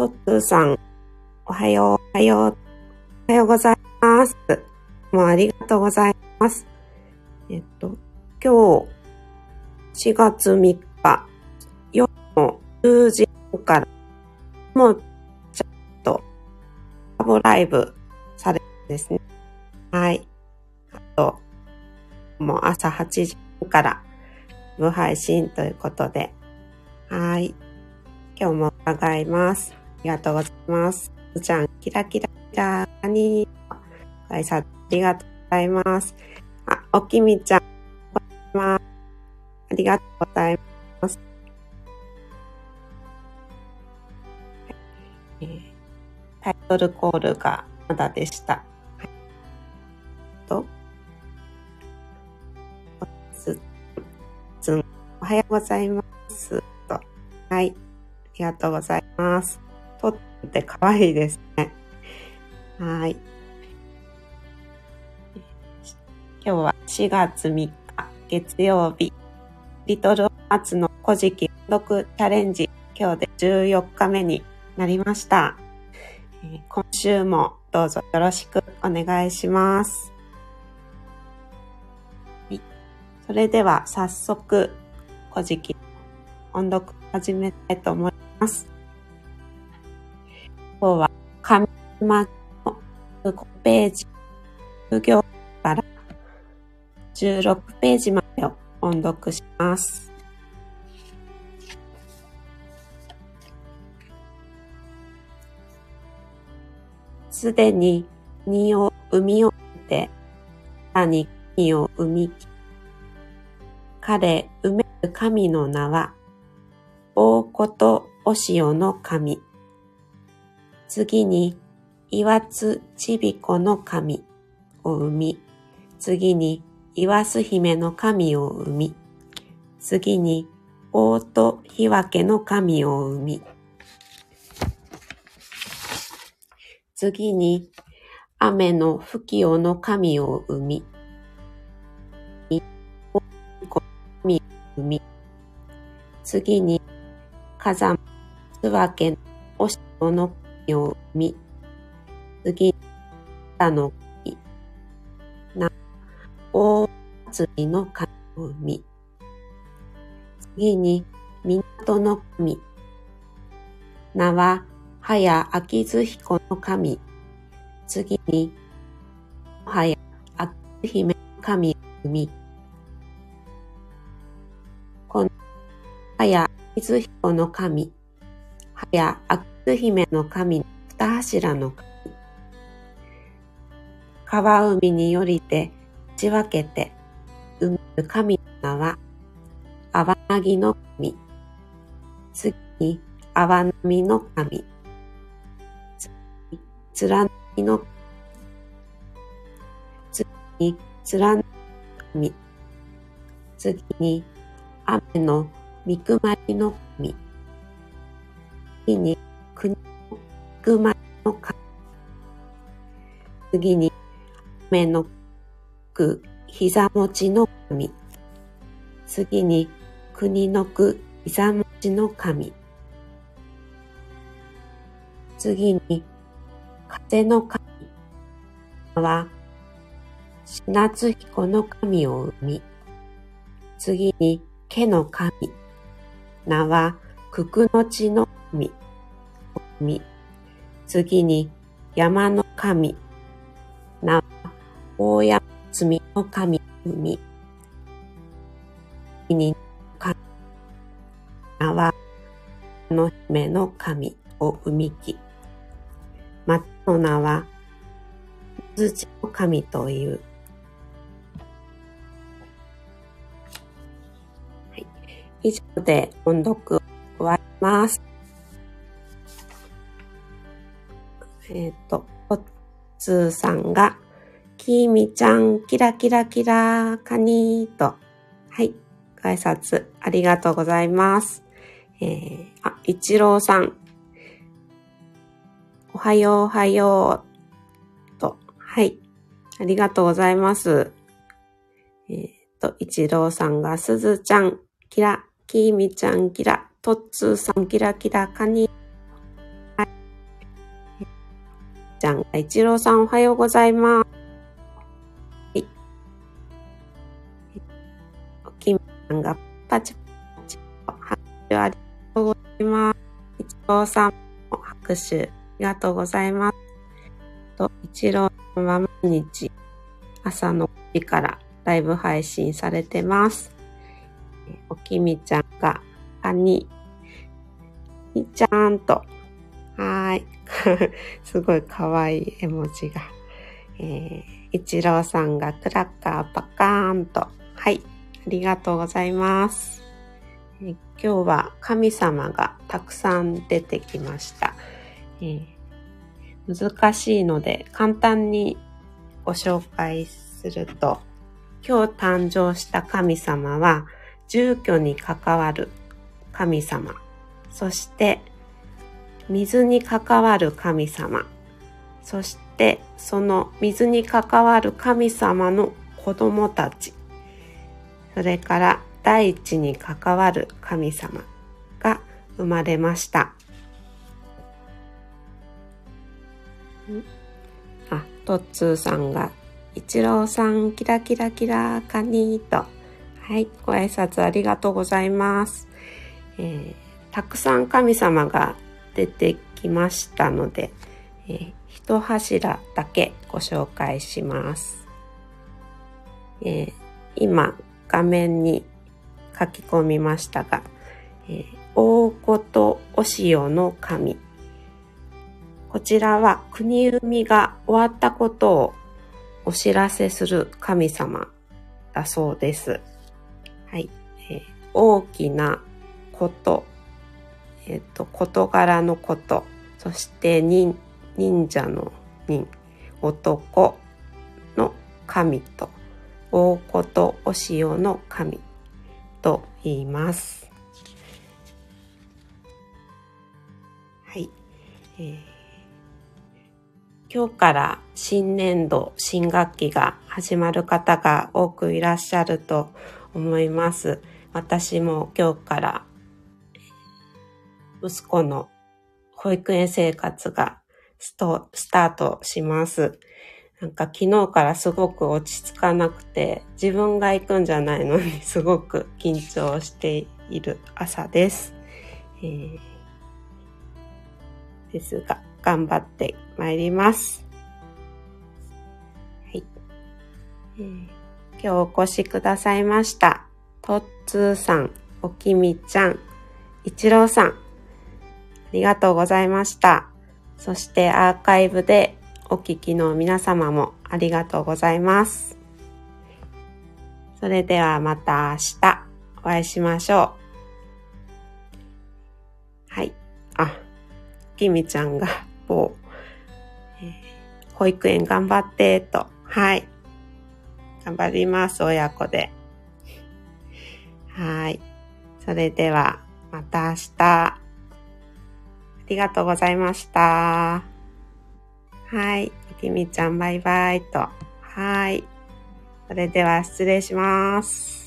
トッツーさん、おはよう、おはよう、おはようございます。もうありがとうございます。えっと、今日、4月3日、夜の10時から、もう、ちょっと、コラボライブされるんですね。はい。あと、もう朝8時から、ライブ配信ということで、はい。今日も伺います。ありがとうございます。すずちゃん、キラキラキラに、ご挨拶ありがとうございます。あ、おきみちゃん、こんにちは。ありがとうございます。えータイトルコールがまだでした。はい、と、おはようございます。と、はい、ありがとうございます。とって可愛いですね。はい。今日は4月3日月曜日、リトルアーツの古事記読チャレンジ、今日で14日目になりました。今週もどうぞよろしくお願いします。はい、それでは早速、古事記音読始めたいと思います。今日は紙巻の5ページ、授業から16ページまでを音読します。すでに荷を生み終えて、さに神を生み、彼埋める神の名は、大子とお塩の神。次に、岩津ちびこの神を生み、次に、岩須姫の神を生み、次に、大と日分けの神を生み、次に、雨の吹きよの神を生み、大子の神を生み、次に、火山つわけのおの神を生み、次に、北の神、な、大祭りの神を生み、次に、港の神、名は、はや秋津彦の神、次に、はや秋津姫の神を生み、この、はや秋津彦の神、はや秋津姫の神二柱の神、川海によりて打ち分けて、生む神の名は、泡なぎの神、次に泡波の神、次に連なぎの次に連なぎの神、次に雨のみくまりの神、次に国のみくまの神、次に雨のく膝持ちの神、次に国のく膝持ちの神、次に風の神。は品津彦の神を生み、次に毛の神、名は九九の地の神を生み、次に山の神、名は大山積の神を生み、次に神、名はの姫の神を生みき、またの名は、土の神という。はい。以上で音読を終わります。えっ、と、おっつーさんが、きみちゃん、キラキラキラ、カニーと、はい、ご挨拶ありがとうございます。えー、あ、一郎さん、おはようおはよう。と、はい。ありがとうございます。えっ、と、一郎さんが、すずちゃん、キラ、きみちゃん、キラ、とっつーさん、キラキラ、カニ。はちゃんが、一郎さんおはようございます。はい。おきみちゃんが、パチパチ、拍手ありがとうございます。一郎さんも拍手ありがとうございます。と、一郎さんは毎日朝の5時からライブ配信されてます。おきみちゃんが、カニ、みちゃんと、はい。すごいかわい絵文字が。えー、一郎さんがクラッカーパカーンと。はい。ありがとうございます。えー、今日は神様がたくさん出てきました。えー、難しいので簡単にご紹介すると、今日誕生した神様は住居に関わる神様、そして水に関わる神様、そしてその水に関わる神様の子供たち、それから大地に関わる神様が生まれました。あ、トッツーさんが、一郎さん、キラキラキラカニーと、はい、ご挨拶ありがとうございます。えー、たくさん神様が出てきましたので、えー、一柱だけご紹介します。えー、今画面に書き込みましたが、えー、大ことお塩の神。こちらは国生みが終わったことをお知らせする神様だそうです。はい。えー、大きなことえっ、と、事柄のこと、そして忍忍者の忍、男の神と、大ことお塩の神と言います。はい。えー、今日から新年度、新学期が始まる方が多くいらっしゃると思います。私も今日から息子の保育園生活がストスタートします。なんか昨日からすごく落ち着かなくて、自分が行くんじゃないのに すごく緊張している朝です。えー、ですが、頑張ってまいります。はい。えー、今日お越しくださいました。とっつーさん、おきみちゃん、いちろうさん、ありがとうございました。そしてアーカイブでお聞きの皆様もありがとうございます。それではまた明日お会いしましょう。はい。あ、きみちゃんが某、えー、保育園頑張ってと。はい。頑張ります、親子で。はい。それでは、また明日。りがとうございました。はい。きみちゃんバイバイと。はい。それでは失礼します。